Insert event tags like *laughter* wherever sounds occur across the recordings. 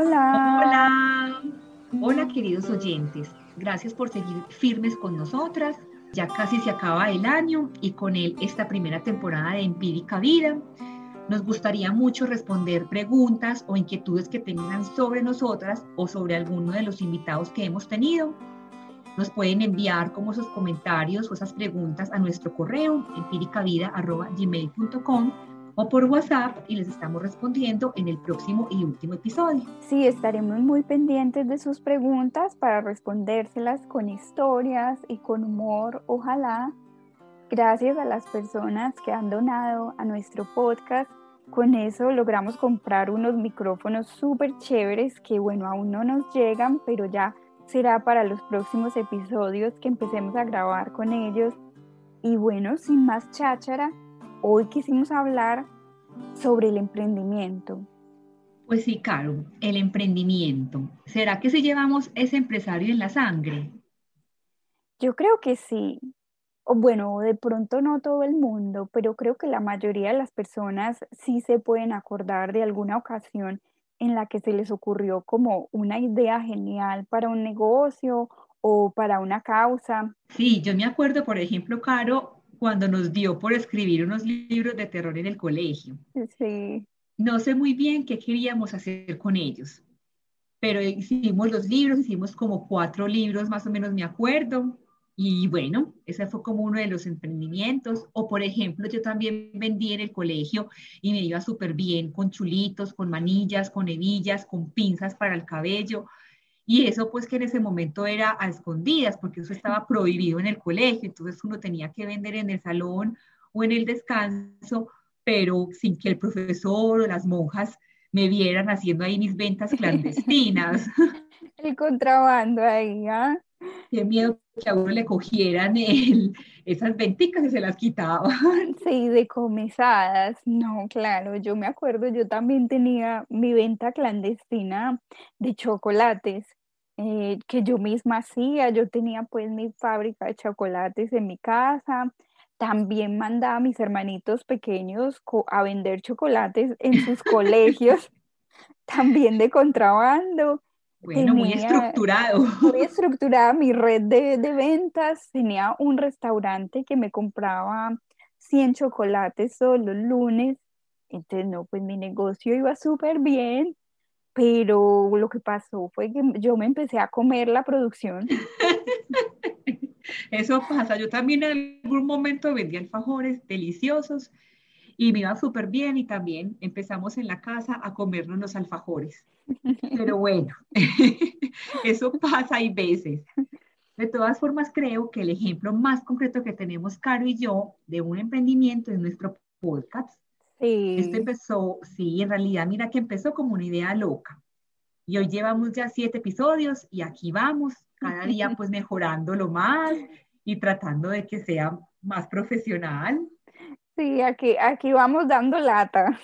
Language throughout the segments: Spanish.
Hola. Hola. Hola queridos oyentes. Gracias por seguir firmes con nosotras. Ya casi se acaba el año y con él esta primera temporada de Empírica Vida. Nos gustaría mucho responder preguntas o inquietudes que tengan sobre nosotras o sobre alguno de los invitados que hemos tenido. Nos pueden enviar como sus comentarios o esas preguntas a nuestro correo empíricavida.gmail.com o por WhatsApp y les estamos respondiendo en el próximo y último episodio. Sí, estaremos muy pendientes de sus preguntas para respondérselas con historias y con humor, ojalá. Gracias a las personas que han donado a nuestro podcast. Con eso logramos comprar unos micrófonos súper chéveres que bueno, aún no nos llegan, pero ya será para los próximos episodios que empecemos a grabar con ellos. Y bueno, sin más cháchara, Hoy quisimos hablar sobre el emprendimiento. Pues sí, Caro, el emprendimiento. ¿Será que si llevamos ese empresario en la sangre? Yo creo que sí. Bueno, de pronto no todo el mundo, pero creo que la mayoría de las personas sí se pueden acordar de alguna ocasión en la que se les ocurrió como una idea genial para un negocio o para una causa. Sí, yo me acuerdo, por ejemplo, Caro, cuando nos dio por escribir unos libros de terror en el colegio. Sí. No sé muy bien qué queríamos hacer con ellos, pero hicimos los libros, hicimos como cuatro libros, más o menos me acuerdo. Y bueno, ese fue como uno de los emprendimientos. O por ejemplo, yo también vendí en el colegio y me iba súper bien con chulitos, con manillas, con hebillas, con pinzas para el cabello. Y eso pues que en ese momento era a escondidas, porque eso estaba prohibido en el colegio, entonces uno tenía que vender en el salón o en el descanso, pero sin que el profesor o las monjas me vieran haciendo ahí mis ventas clandestinas. *laughs* El contrabando ahí, ¿ah? Qué miedo que a uno le cogieran el, esas venticas y se las quitaban. *laughs* Sí, decomisadas. No, claro, yo me acuerdo, yo también tenía mi venta clandestina de chocolates eh, que yo misma hacía. Yo tenía pues mi fábrica de chocolates en mi casa. También mandaba a mis hermanitos pequeños a vender chocolates en sus colegios, *laughs* *laughs* también de contrabando. Bueno, muy estructurado. Muy *laughs* estructurada mi red de, de, ventas. Tenía un restaurante que me compraba 100 chocolates todos los lunes. Entonces, no, pues mi negocio iba súper bien pero lo que pasó fue que yo me empecé a comer la producción. *laughs* Eso pasa, yo también en algún momento vendía alfajores deliciosos y me iba súper bien y también empezamos en la casa a comernos los alfajores. Pero *laughs* bueno, *laughs* eso pasa hay veces. De todas formas, creo que el ejemplo más concreto que tenemos, Caro y yo, de un emprendimiento es nuestro podcast, Sí. Esto empezó, sí, en realidad, mira que empezó como una idea loca. Y hoy llevamos ya siete episodios y aquí vamos, cada día *laughs* pues mejorándolo más y tratando de que sea más profesional. Sí, aquí, aquí vamos dando lata.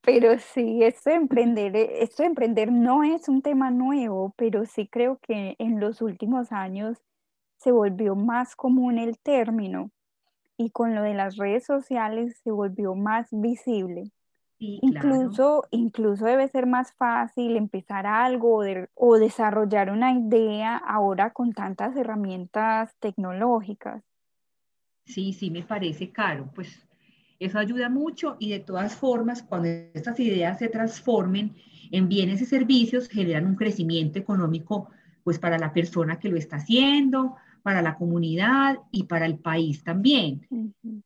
Pero sí, esto de emprender, esto de emprender no es un tema nuevo, pero sí creo que en los últimos años se volvió más común el término y con lo de las redes sociales se volvió más visible. incluso, incluso debe ser más fácil empezar algo o desarrollar una idea ahora con tantas herramientas tecnológicas. Sí, sí, me parece caro. Pues eso ayuda mucho y de todas formas, cuando estas ideas se transformen en bienes y servicios, generan un crecimiento económico pues para la persona que lo está haciendo, para la comunidad y para el país también.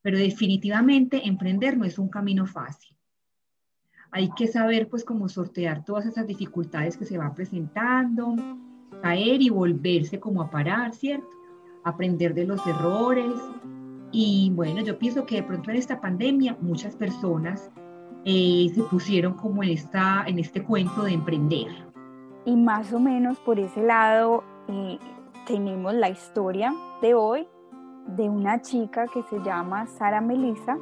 Pero definitivamente emprender no es un camino fácil. Hay que saber pues cómo sortear todas esas dificultades que se van presentando, caer y volverse como a parar, ¿cierto? Aprender de los errores. Y bueno, yo pienso que de pronto en esta pandemia muchas personas eh, se pusieron como en, esta, en este cuento de emprender. Y más o menos por ese lado, eh, tenemos la historia de hoy de una chica que se llama Sara Melissa,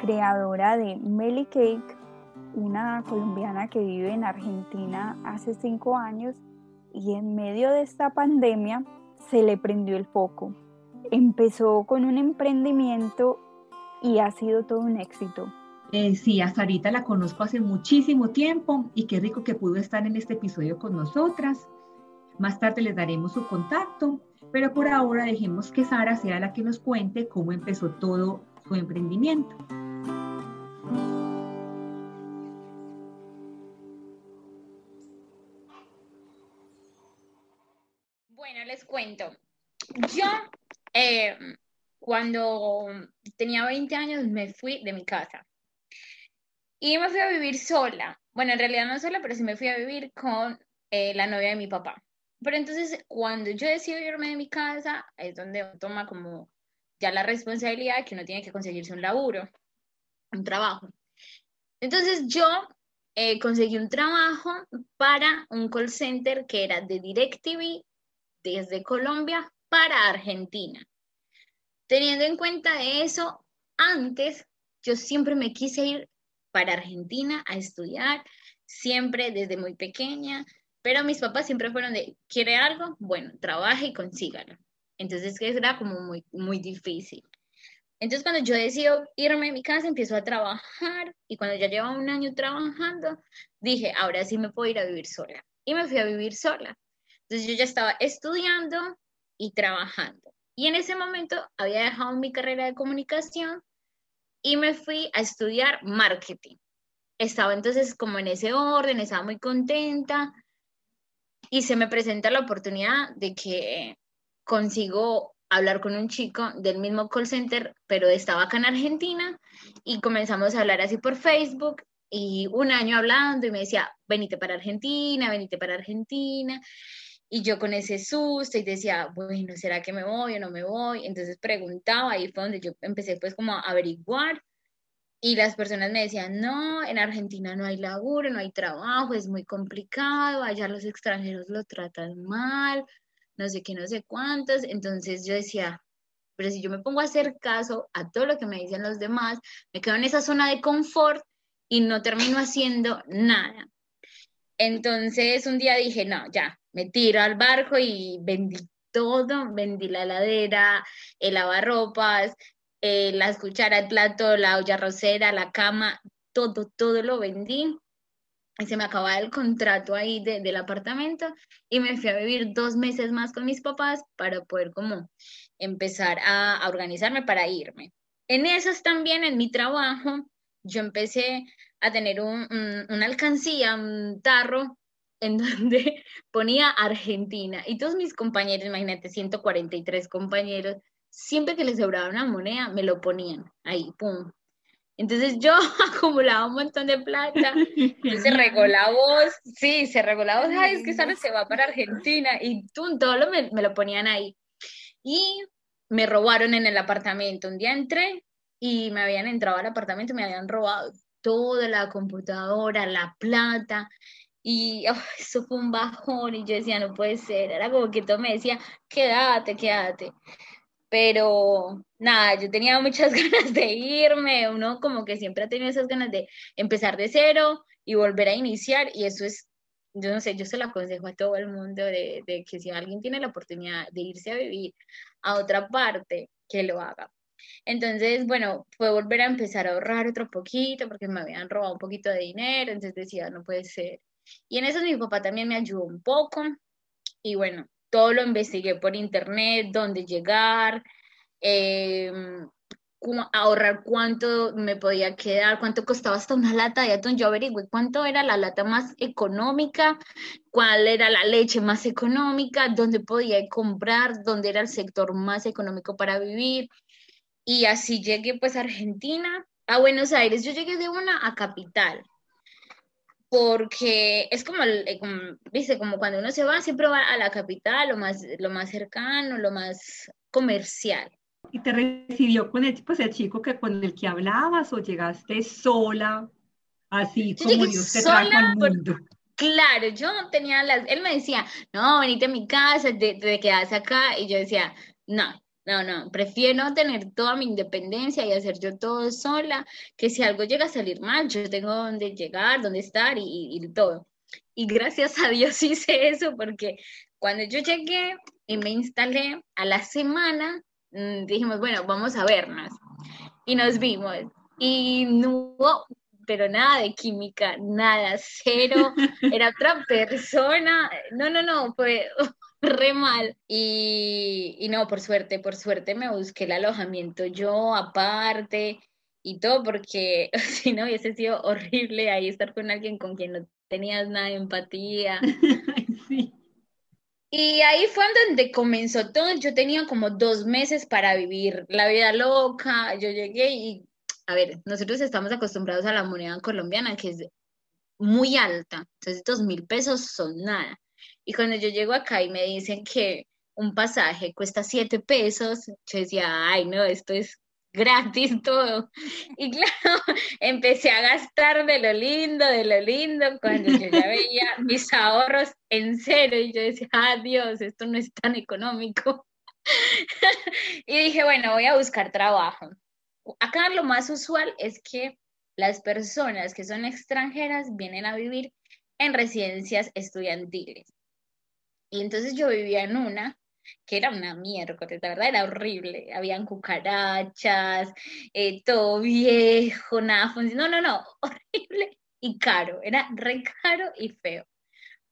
creadora de Melly Cake, una colombiana que vive en Argentina hace cinco años y en medio de esta pandemia se le prendió el foco. Empezó con un emprendimiento y ha sido todo un éxito. Eh, sí, a Sarita la conozco hace muchísimo tiempo y qué rico que pudo estar en este episodio con nosotras. Más tarde les daremos su contacto, pero por ahora dejemos que Sara sea la que nos cuente cómo empezó todo su emprendimiento. Bueno, les cuento. Yo, eh, cuando tenía 20 años, me fui de mi casa y me fui a vivir sola. Bueno, en realidad no sola, pero sí me fui a vivir con eh, la novia de mi papá. Pero entonces, cuando yo decido irme de mi casa, es donde toma como ya la responsabilidad de que uno tiene que conseguirse un laburo, un trabajo. Entonces, yo eh, conseguí un trabajo para un call center que era de DirecTV desde Colombia para Argentina. Teniendo en cuenta eso, antes yo siempre me quise ir para Argentina a estudiar, siempre desde muy pequeña, pero mis papás siempre fueron de, ¿quiere algo? Bueno, trabaje y consígalo. Entonces era como muy, muy difícil. Entonces cuando yo decido irme de mi casa, empiezo a trabajar y cuando ya llevaba un año trabajando, dije, ahora sí me puedo ir a vivir sola. Y me fui a vivir sola. Entonces yo ya estaba estudiando y trabajando. Y en ese momento había dejado mi carrera de comunicación y me fui a estudiar marketing. Estaba entonces como en ese orden, estaba muy contenta y se me presenta la oportunidad de que consigo hablar con un chico del mismo call center, pero estaba acá en Argentina y comenzamos a hablar así por Facebook y un año hablando y me decía, venite para Argentina, venite para Argentina. Y yo con ese susto y decía, bueno, ¿será que me voy o no me voy? Entonces preguntaba, ahí fue donde yo empecé pues como a averiguar y las personas me decían, no, en Argentina no hay laburo, no hay trabajo, es muy complicado, allá los extranjeros lo tratan mal, no sé qué, no sé cuántos. Entonces yo decía, pero si yo me pongo a hacer caso a todo lo que me dicen los demás, me quedo en esa zona de confort y no termino haciendo nada. Entonces un día dije, no, ya, me tiro al barco y vendí todo, vendí la heladera, el lavarropas, eh, las cucharas, el plato, la olla rosera, la cama, todo, todo lo vendí. Y se me acababa el contrato ahí del apartamento y me fui a vivir dos meses más con mis papás para poder como empezar a, organizarme para irme. En esos también, en mi trabajo, yo empecé a tener una alcancía, un tarro en *laughs* donde ponía Argentina y todos mis compañeros, imagínate, 143 compañeros, siempre que les sobraba una moneda, me lo ponían ahí, pum. Entonces yo *laughs* acumulaba un montón de plata, se regó la voz, sí, se regó la voz, ay, es que sabes, se va para Argentina, y tú, todo lo, me, me lo ponían ahí. Y me robaron en el apartamento. Un día entré y me habían entrado al apartamento, me habían robado toda la computadora, la plata, y eso fue un bajón y yo decía, no puede ser, era como que todo me decía, quédate, quédate. Pero nada, yo tenía muchas *laughs* ganas de irme, uno como que siempre ha tenido esas ganas de empezar de cero y volver a iniciar y eso es, yo no sé, yo se lo aconsejo a todo el mundo de, de que si alguien tiene la oportunidad de irse a vivir a otra parte, que lo haga. Entonces, bueno, fue volver a empezar a ahorrar otro poquito porque me habían robado un poquito de dinero, entonces decía, no puede ser. Y en eso mi papá también me ayudó un poco y bueno, todo lo investigué por internet, dónde llegar, em, ahorrar cuánto me podía quedar, cuánto costaba hasta una lata de atún. Yo averigué cuánto era la lata más económica, cuál era la leche más económica, dónde podía comprar, dónde era el sector más económico para vivir. Y así llegué pues a Argentina, a Buenos Aires. Yo llegué de una a Capital porque es como, eh, como, dice, como cuando uno se va, siempre va a la capital, lo más, lo más cercano, lo más comercial. ¿Y te recibió con el, pues, el chico que, con el que hablabas o llegaste sola, así como Dios te trajo al mundo? claro, yo tenía las, él me decía, no, venite a mi casa, te, te quedas acá, y yo decía, no, no, no, prefiero tener toda mi independencia y hacer yo todo sola, que si algo llega a salir mal, yo tengo dónde llegar, dónde estar y, todo. Y gracias a Dios *laughs* hice eso porque cuando yo llegué y me instalé a la semana, mm, dijimos, bueno, vamos a vernos. Y nos vimos. y no hubo, pero nada de química, nada, cero, *laughs* era otra persona, no, no, no, fue re mal. Y, y no, por suerte, por suerte me busqué el alojamiento yo aparte y todo, porque *laughs* si no hubiese sido horrible ahí estar con alguien con quien no tenías nada de empatía. *laughs* sí. Y ahí fue donde comenzó todo. Yo tenía como dos meses para vivir la vida loca. Yo llegué y, a ver, nosotros estamos acostumbrados a la moneda colombiana, que es muy alta. Entonces, dos mil pesos son nada. Y cuando yo llego acá y me dicen que un pasaje cuesta siete pesos, yo decía, ay, no, esto es gratis *laughs* todo. Y claro, *laughs* empecé a gastar de lo lindo, de lo lindo, cuando yo ya veía *laughs* mis ahorros en cero y yo decía, adiós, esto no es tan económico. y dije, bueno, voy a buscar trabajo. Acá lo más usual es que las personas que son extranjeras vienen a vivir en residencias estudiantiles. Y entonces yo vivía en una que era una miércoles, la verdad era horrible. Habían cucarachas, eh, todo viejo, nada. No, no, no, *laughs* horrible y caro. Era re caro y feo.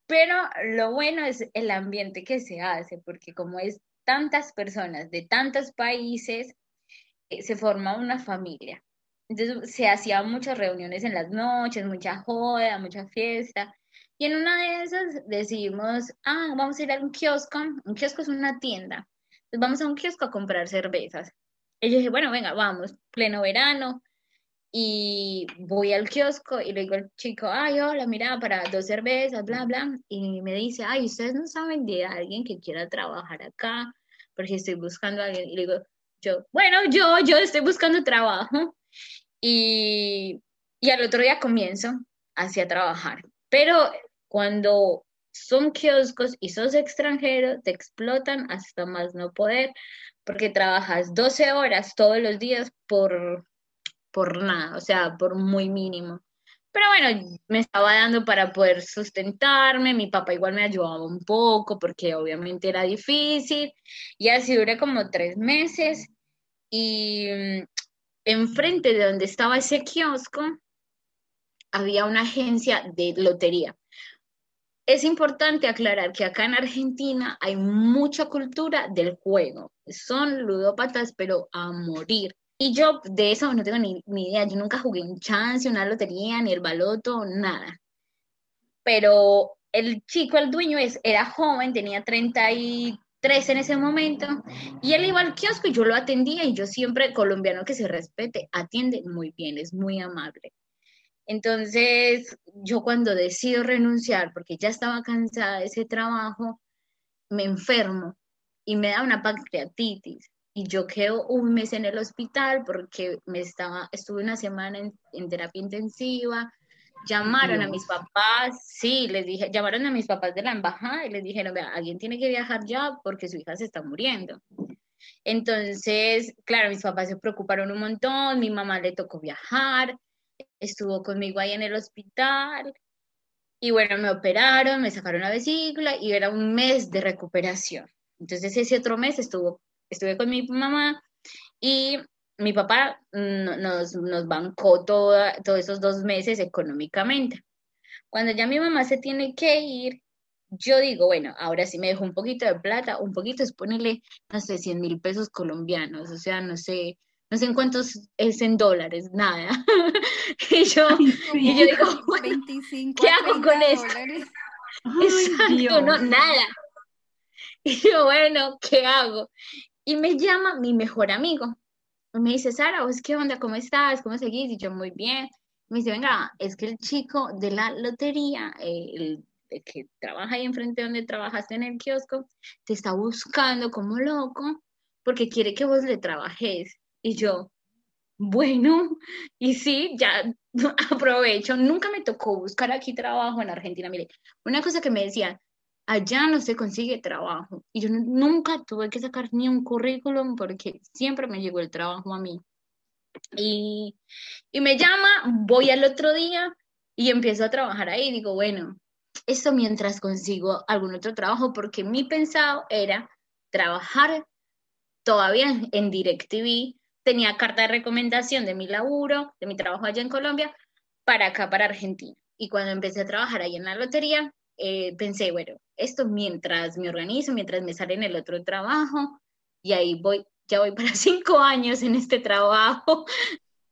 Pero lo bueno es el ambiente que se hace, porque como es tantas personas de tantos países, eh, se forma una familia. Entonces se hacían muchas reuniones en las noches, mucha joda, mucha fiesta. Y en una de esas decidimos, ah, vamos a ir a un kiosco. Un kiosco es una tienda. Entonces vamos a un kiosco a comprar cervezas. Y yo dije, bueno, venga, vamos, pleno verano. Y voy al kiosco y le digo al chico, ay, hola, mira, para dos cervezas, bla, bla. Y me dice, ay, ustedes no saben de alguien que quiera trabajar acá, porque estoy buscando a alguien. Y le digo, yo, bueno, yo, yo estoy buscando trabajo. Y, y al otro día comienzo hacia trabajar. Pero cuando son kioscos y sos extranjero, te explotan hasta más no poder, porque trabajas 12 horas todos los días por, por nada, o sea, por muy mínimo. Pero bueno, me estaba dando para poder sustentarme, mi papá igual me ayudaba un poco porque obviamente era difícil y así duré como tres meses y mm, enfrente de donde estaba ese kiosco había una agencia de lotería. Es importante aclarar que acá en Argentina hay mucha cultura del juego. Son ludópatas, pero a morir. Y yo de eso no tengo ni, idea. Yo nunca jugué un chance, una lotería, ni el baloto, nada. Pero el chico, el dueño, es, era joven, tenía 33 en ese momento, y él iba al kiosco y yo lo atendía, y yo siempre, colombiano que se respete, atiende muy bien, es muy amable. Entonces, yo cuando decido renunciar, porque ya estaba cansada de ese trabajo, me enfermo y me da una pancreatitis. Y yo quedo un mes en el hospital porque me estaba, estuve una semana en, terapia intensiva. Llamaron a mis papás, sí, les dije, llamaron a mis papás de la embajada y les dijeron, vea, alguien tiene que viajar ya porque su hija se está muriendo. Entonces, claro, mis papás se preocuparon un montón, mi mamá le tocó viajar, estuvo conmigo ahí en el hospital y bueno, me operaron, me sacaron la vesícula y era un mes de recuperación. Entonces ese otro mes estuvo, estuve con mi mamá y mi papá nos, nos bancó todos esos dos meses económicamente. Cuando ya mi mamá se tiene que ir, yo digo, bueno, ahora sí me dejo un poquito de plata, un poquito es ponerle, no sé, 100 mil pesos colombianos, o sea, no sé, no sé en cuántos es en dólares, nada. *laughs* y, yo, y yo digo, *laughs* 25 ¿qué hago con esto? *laughs* Exacto, no, nada. Y yo, bueno, ¿qué hago? Y me llama mi mejor amigo. me dice, Sara, ¿qué onda? ¿Cómo estás? ¿Cómo seguís? Y yo, muy bien. Me dice, venga, es que el chico de la lotería, el que trabaja ahí enfrente donde trabajaste en el kiosco, te está buscando como loco porque quiere que vos le trabajes. Y yo, bueno, y sí, ya *laughs* aprovecho. Nunca me tocó buscar aquí trabajo en Argentina. Mire, una cosa que me decían, allá no se consigue trabajo. Y yo nunca tuve que sacar ni un currículum porque siempre me llegó el trabajo a mí. Y, y me llama, voy al otro día y empiezo a trabajar ahí. Digo, bueno, esto mientras consigo algún otro trabajo, porque mi pensado era trabajar todavía en DirecTV tenía carta de recomendación de mi laburo, de mi trabajo allá en Colombia, para acá, para Argentina. Y cuando empecé a trabajar ahí en la lotería, eh, pensé, bueno, esto mientras me organizo, mientras me sale en el otro trabajo, y ahí voy, ya voy para *laughs* cinco años en este trabajo,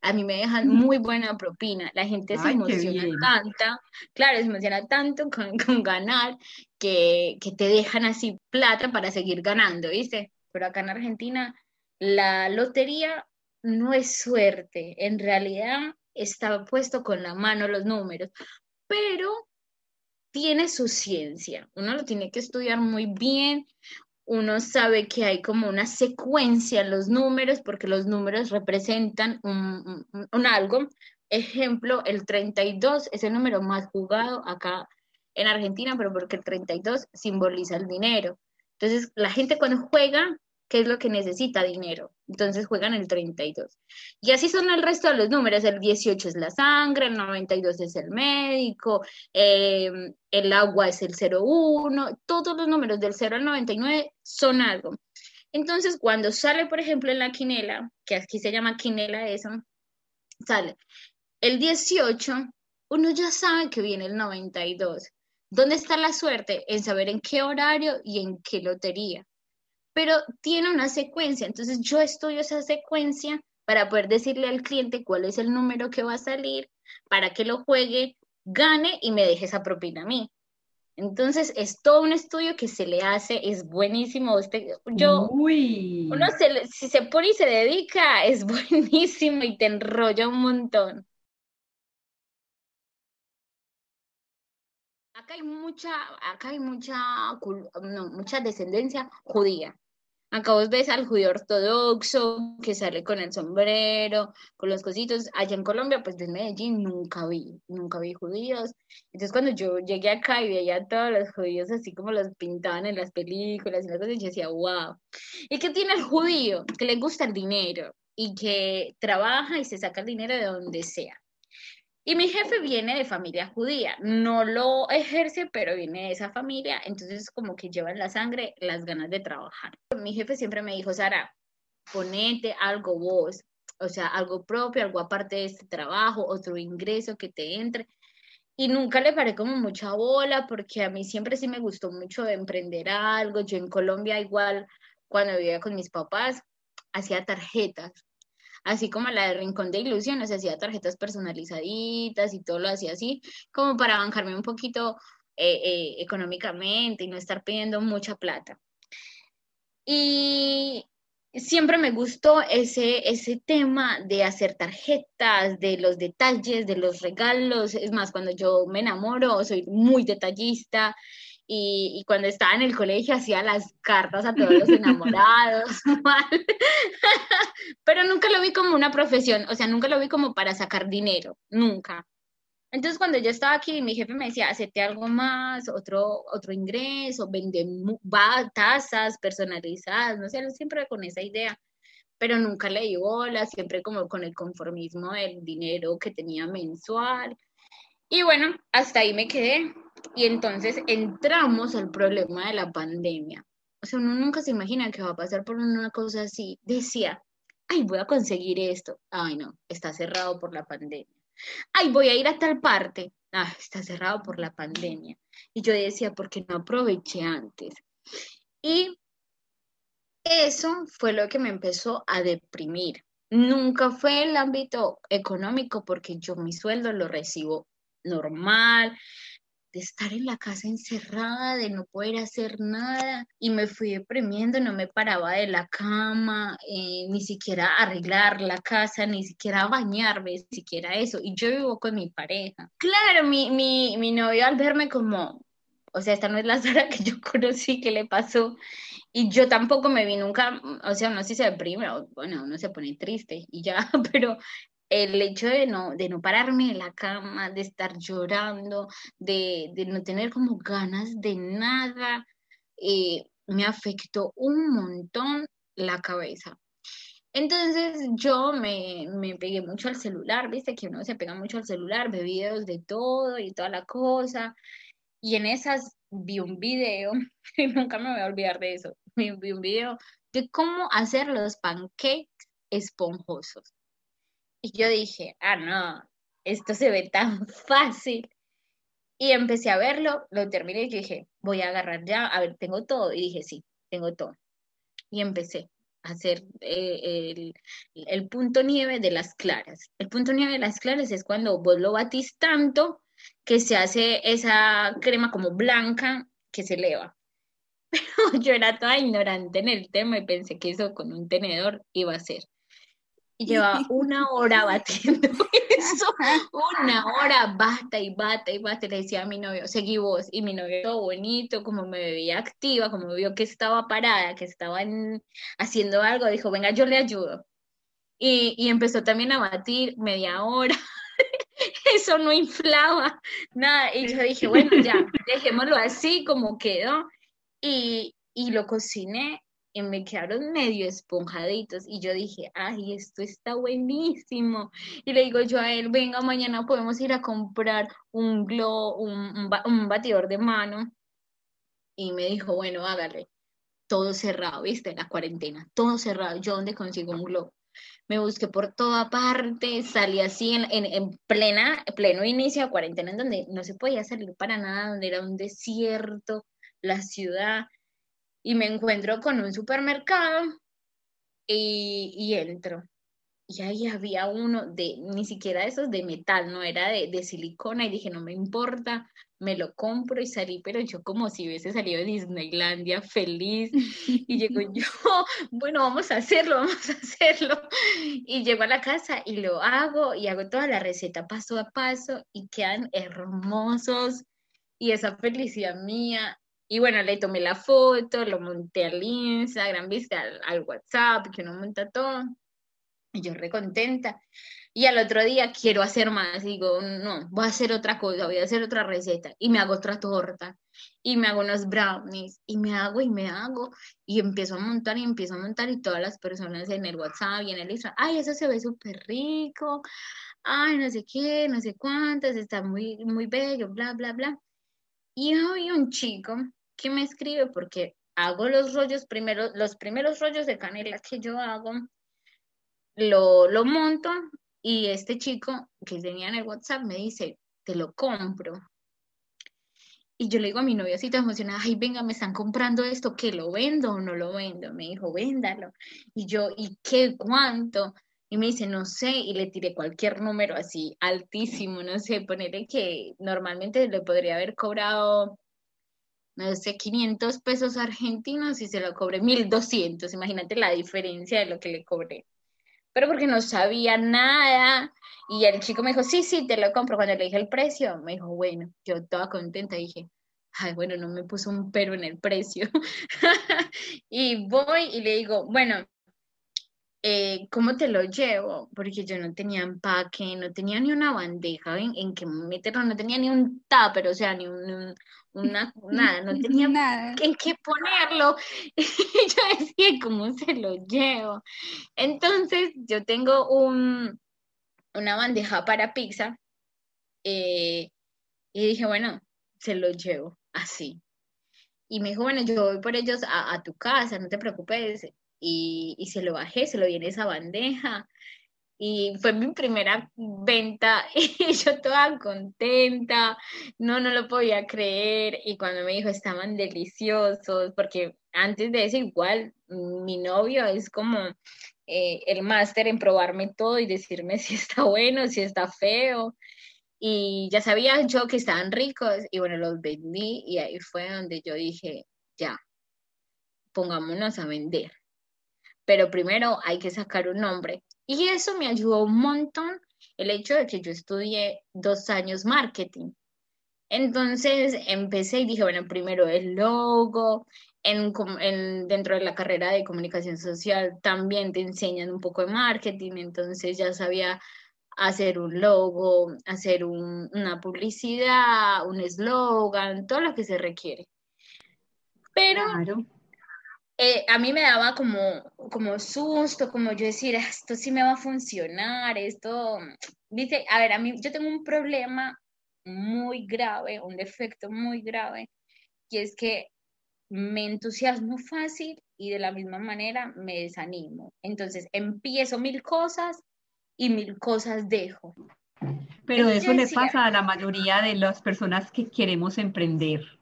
a mí me dejan muy buena propina. La gente se emociona tanto, claro, se emociona tanto con, *laughs* con ganar que, que, te dejan así plata para seguir ganando, ¿viste? Pero acá en Argentina la lotería no es suerte, en realidad está puesto con la mano los números, pero tiene su ciencia. Uno lo tiene que estudiar muy bien, uno sabe que hay como una secuencia en los números porque los números representan un, algo. Ejemplo, el 32 es el número más jugado acá en Argentina, pero porque el 32 simboliza el dinero. Entonces, la gente cuando juega ¿Qué es lo que necesita? Dinero. Entonces juegan el 32. Y así son el resto de los números. El 18 es la sangre, el 92 es el médico, em, el agua es el 01. Todos los números del 0 al 99 son algo. Entonces, cuando sale, por ejemplo, en la quinela, que aquí se llama quinela eso, sale el 18, uno ya sabe que viene el 92. ¿Dónde está la suerte? En saber en qué horario y en qué lotería pero tiene una secuencia. Entonces yo estudio esa secuencia para poder decirle al cliente cuál es el número que va a salir, para que lo juegue, gane y me deje esa propina a mí. Entonces es todo un estudio que se le hace, es buenísimo. yo, Uy. uno si se pone y se dedica, *laughs* es buenísimo y te enrolla un montón. Acá hay mucha, acá hay mucha, no, mucha descendencia judía. Acá vos ves al judío ortodoxo que sale con el sombrero, con los cositos. Allá en Colombia, pues de Medellín, nunca vi, nunca vi judíos. Entonces cuando yo llegué acá y veía a todos los judíos así como los pintaban en las películas y las cosas, yo decía, wow. ¿Y qué tiene el judío? Que le gusta el dinero y que trabaja y se saca el dinero de donde sea. Y mi jefe viene de familia judía, no lo ejerce, pero viene de esa familia, entonces como que lleva en la sangre las ganas de trabajar. Mi jefe siempre me dijo, Sara, ponete algo vos, o sea, algo propio, algo aparte de este trabajo, otro ingreso que te entre. Y nunca le paré como mucha bola, porque a mí siempre sí me gustó mucho emprender algo. Yo en Colombia igual, cuando vivía con mis papás, hacía tarjetas así como la de Rincón de Ilusiones, hacía tarjetas personalizaditas y todo lo hacía así, como para bancarme un poquito eh, eh, económicamente y no estar pidiendo mucha plata. Y siempre me gustó ese, ese tema de hacer tarjetas, de los detalles, de los regalos. Es más, cuando yo me enamoro, soy muy detallista y, cuando estaba en el colegio hacía las cartas a todos los enamorados, *laughs* pero nunca lo vi como una profesión, o sea, nunca lo vi como para sacar dinero, nunca. Entonces cuando yo estaba aquí, mi jefe me decía, hacete algo más, otro, otro ingreso, vende tazas personalizadas, no sé, siempre con esa idea, pero nunca le di bola, siempre como con el conformismo del dinero que tenía mensual. Y bueno, hasta ahí me quedé. Y entonces entramos al problema de la pandemia. O sea, uno nunca se imagina que va a pasar por una cosa así. Decía, ay, voy a conseguir esto. Ay, no, está cerrado por la pandemia. Ay, voy a ir a tal parte. Ay, está cerrado por la pandemia. Y yo decía, ¿por qué no aproveché antes? Y eso fue lo que me empezó a deprimir. Nunca fue el ámbito económico porque yo mi sueldo lo recibo normal, de estar en la casa encerrada, de no poder hacer nada y me fui deprimiendo, no me paraba de la cama, eh, ni siquiera arreglar la casa, ni siquiera bañarme, ni siquiera eso. Y yo vivo con mi pareja. Claro, mi, mi, mi novio al verme como, o sea, esta no es la Sara que yo *laughs* conocí, ¿qué le pasó? Y yo tampoco me vi nunca, o sea, no sé si se deprime, bueno, uno se pone triste y ya, *laughs* pero el hecho de no, de no pararme en la cama, de estar llorando, de, no tener como ganas de nada, eh, me afectó un montón la cabeza. Entonces yo me, me, pegué mucho al celular, viste que uno se pega mucho al celular, ve videos de todo y toda la cosa. Y en esas vi un video, *laughs* y nunca me voy a olvidar de eso, vi un video de cómo hacer los pancakes esponjosos. Y yo dije, ah, no, esto se ve tan *laughs* fácil. Y empecé a verlo, lo terminé y dije, voy a agarrar ya, a ver, tengo todo. Y dije, sí, tengo todo. Y empecé a hacer eh, el, el, punto nieve de las claras. El punto nieve de las claras es cuando vos lo batís tanto que se hace esa crema como blanca que se eleva. Pero *laughs* yo era toda ignorante en el tema y pensé que eso con un tenedor iba a ser. Y llevaba una hora *laughs* batiendo eso, una *laughs* hora, bata y bata y bata. Le decía a mi novio, seguí vos. Y mi novio, todo bonito, como me veía activa, como vio que estaba parada, que estaba haciendo algo, dijo, venga, yo le ayudo. Y, y empezó también a batir media hora. *laughs* eso no inflaba nada. Y yo dije, bueno, ya, dejémoslo así como quedó. Y, y lo cociné y me quedaron medio esponjaditos y yo dije, ay, esto está buenísimo. Y le digo yo a él, venga, mañana podemos ir a comprar un glow, un, un, batidor de mano. Y me dijo, bueno, hágale. Todo cerrado, ¿viste? La cuarentena, todo cerrado. ¿Yo dónde consigo un glow? Me busqué por toda parte, salí así en, en, en plena, pleno inicio de cuarentena, en donde no se podía salir para nada, donde era un desierto, la ciudad y me encuentro con un supermercado y, entro. Y ahí había uno de, ni siquiera esos de metal, no era de, de, silicona, y dije, no me importa, me lo compro y salí, pero yo como si hubiese salido de Disneylandia feliz. Y llego *laughs* yo, *laughs* bueno, vamos a hacerlo, vamos a hacerlo. Y llego a la casa y lo hago y hago toda la receta paso a paso y quedan hermosos. Y esa felicidad mía y bueno, le tomé la foto, lo monté al Instagram, viste, al, WhatsApp, que uno monta todo. Y yo re contenta. Y al otro día quiero hacer más. Digo, no, voy a hacer otra cosa, voy a hacer otra receta. Y me hago otra torta. Y me hago unos brownies. Y me hago y me hago. Y empiezo a montar y empiezo a montar. Y todas las personas en el WhatsApp y en el Instagram, ay, eso se ve súper rico. Ay, no sé qué, no sé cuántas, está muy, muy bello, bla, bla, bla. Y hay un chico que me escribe porque hago los rollos primero, los primeros rollos de canela que yo hago, lo, lo monto y este chico que tenía en el WhatsApp me dice, te lo compro. Y yo le digo a mi novia así emocionada, ay, venga, me están comprando esto, ¿que lo vendo o no lo vendo? Me dijo, véndalo. Y yo, ¿y qué? ¿Cuánto? Y me dice, no sé, y le tiré cualquier número así altísimo, no sé, ponerle que normalmente le podría haber cobrado no sé, 500 pesos argentinos y se lo cobré 1200. Imagínate la diferencia de lo que le cobré. Pero porque no sabía nada. Y el chico me dijo, sí, sí, te lo compro. Cuando le dije el precio, me dijo, bueno, yo toda contenta dije, ay, bueno, no me puso un pero en el precio. *laughs* y voy y le digo, bueno, eh, ¿cómo te lo llevo? Porque yo no tenía empaque, no tenía ni una bandeja en, que meterlo, no tenía ni un tupper, o sea, ni un, una, *laughs* nada, no tenía nada. en qué ponerlo. *laughs* Y yo decía, ¿cómo se lo llevo? Entonces, yo tengo un, una bandeja para pizza eh, y dije, bueno, se lo llevo así. Y me dijo, bueno, yo voy por ellos a, a tu casa, no te preocupes y, se lo bajé, se lo vi en esa bandeja. Y fue mi primera venta *laughs* y yo toda contenta, no, no lo podía creer. Y cuando me dijo estaban deliciosos, porque antes de eso igual mi novio es como eh, el máster en probarme todo y decirme *laughs* si está bueno, si está feo. Y ya sabía yo que estaban ricos y bueno, los vendí y ahí fue donde yo dije, ya, pongámonos a vender pero primero hay que sacar un nombre. Y eso me ayudó un montón el hecho de que yo estudié dos años marketing. Entonces empecé y dije, bueno, primero el logo, en, dentro de la carrera de comunicación social también te enseñan un poco de marketing, entonces ya sabía hacer un logo, hacer una publicidad, un eslogan, todo lo que se requiere. Pero eh, a mí me daba como, como susto, como yo decir, ah, esto sí me va a funcionar, esto, dice, a ver, a mí yo tengo un problema muy grave, un defecto muy grave, y es que me entusiasmo fácil y de la misma manera me desanimo. Entonces empiezo mil cosas y mil cosas dejo. Pero eso le pasa a la mayoría de las personas que queremos emprender.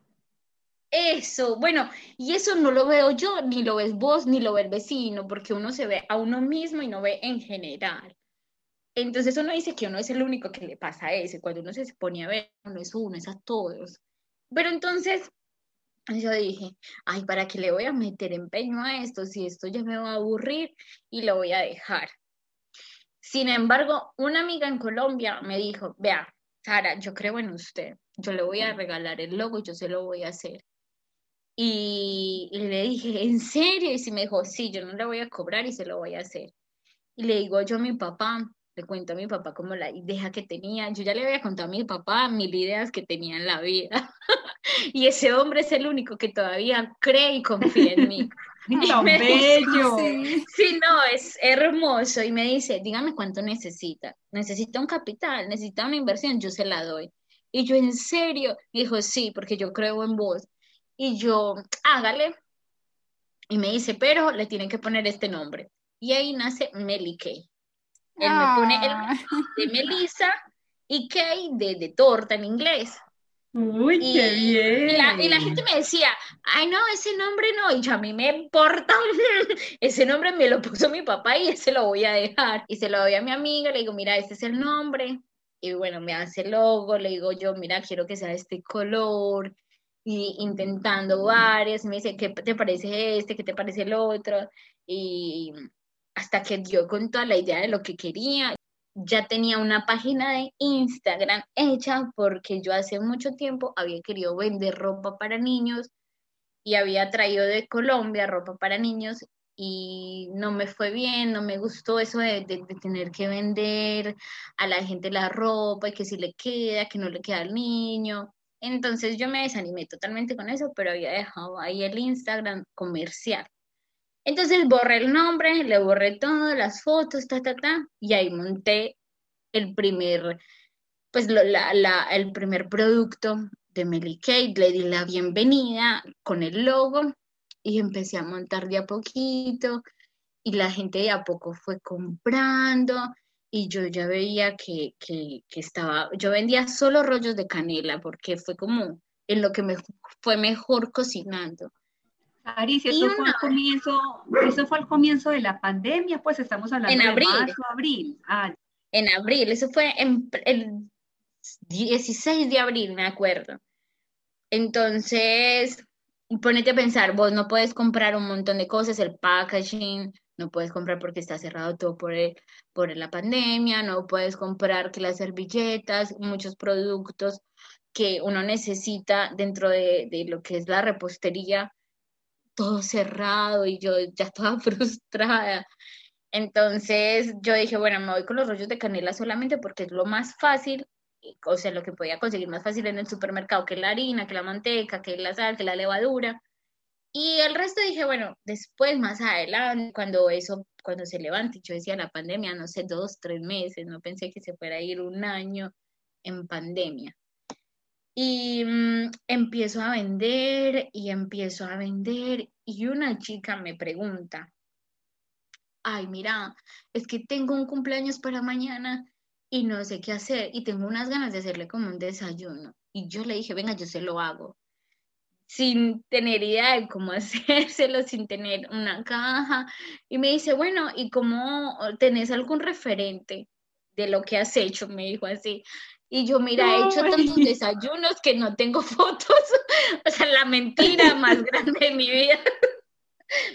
Eso, bueno, y eso no lo veo yo, ni lo ves vos, ni lo ve el vecino, porque uno se ve a uno mismo y no ve en general. Entonces uno dice que uno es el único que le pasa a ese, cuando uno se pone a ver, no es uno, es a todos. Pero entonces yo dije, ay, ¿para qué le voy a meter empeño a esto? Si esto ya me va a aburrir y lo voy a dejar. Sin embargo, una amiga en Colombia me dijo, vea, Sara, yo creo en usted, yo le voy a regalar el logo y yo se lo voy a hacer. Y, le dije, ¿en serio? Y si me dijo, sí, yo no le voy a cobrar y se lo voy a hacer. Y le digo yo a mi papá, le cuento a mi papá como la idea que tenía. Yo ya le había contado a mi papá mil ideas que tenía en la vida. *laughs* y ese hombre es el único que todavía cree y confía en mí. *laughs* ¡Tan bello! sí. no, es hermoso. Y me dice, dígame cuánto necesita. Necesita un capital, necesita una inversión, yo se la doy. Y yo, ¿en serio? dijo, sí, porque yo creo en vos. Y yo, hágale. Y me dice, pero le tienen que poner este nombre. Y ahí nace Melly Kay. Él me pone el ah. de Melissa y Kay de, de torta en inglés. Uy, qué bien. Y la, gente me decía, ay, no, ese nombre no, y yo a mí me importa, *laughs* ese nombre me lo puso mi papá y ese lo voy a dejar. Y se lo doy a mi amiga, le digo, mira, este es el nombre. Y bueno, me hace el logo, le digo yo, mira, quiero que sea este color y intentando varias, me dice, ¿qué te parece este? ¿Qué te parece el otro? Y hasta que dio con toda la idea de lo que quería. Ya tenía una página de Instagram hecha porque yo hace mucho tiempo había querido vender ropa para niños y había traído de Colombia ropa para niños y no me fue bien, no me gustó eso de, de, tener que vender a la gente la ropa y que si le queda, que no le queda al niño. Entonces yo me desanimé totalmente con eso, pero había dejado ahí el Instagram comercial. Entonces borré el nombre, le borré todas las fotos, ta, ta, ta, y ahí monté el primer, pues la, el primer producto de Melly Kate, le di la bienvenida con el logo y empecé a montar de a poquito y la gente de a poco fue comprando y yo ya veía que, estaba, yo vendía solo rollos de canela porque fue como en lo que me fue mejor cocinando. Aris, eso fue, al comienzo, eso fue al comienzo de la pandemia, pues estamos hablando en abril. de marzo, abril. Ah. En abril, eso fue en, el 16 de abril, me acuerdo. Entonces, ponete a pensar, vos no puedes comprar un montón de cosas, el packaging, no puedes comprar porque está cerrado todo por, por la pandemia, no puedes comprar que las servilletas, muchos productos que uno necesita dentro de, lo que es la repostería, todo cerrado y yo ya estaba *laughs* frustrada. Entonces yo dije, bueno, me voy con los rollos de canela solamente porque es lo más fácil, o sea, lo que podía conseguir más fácil en el supermercado, que la harina, que la manteca, que la sal, que la levadura. Y el resto dije, bueno, después, más adelante, cuando eso, cuando se levante, yo decía la pandemia, no sé, dos, tres meses, no pensé que se fuera a ir un año en pandemia. Y mm, empiezo a vender y empiezo a vender y una chica me pregunta, ay, mira, es que tengo un cumpleaños para mañana y no sé qué hacer y tengo unas ganas de hacerle como un desayuno. Y yo le dije, venga, yo se lo hago sin tener idea de cómo *laughs* hacérselo, sin tener una caja. Y me dice, bueno, ¿y cómo tenés algún referente de lo que has hecho? Me dijo así. Y yo, mira, he hecho tantos desayunos que no tengo *laughs* fotos. o sea, la mentira más *laughs* grande de mi vida.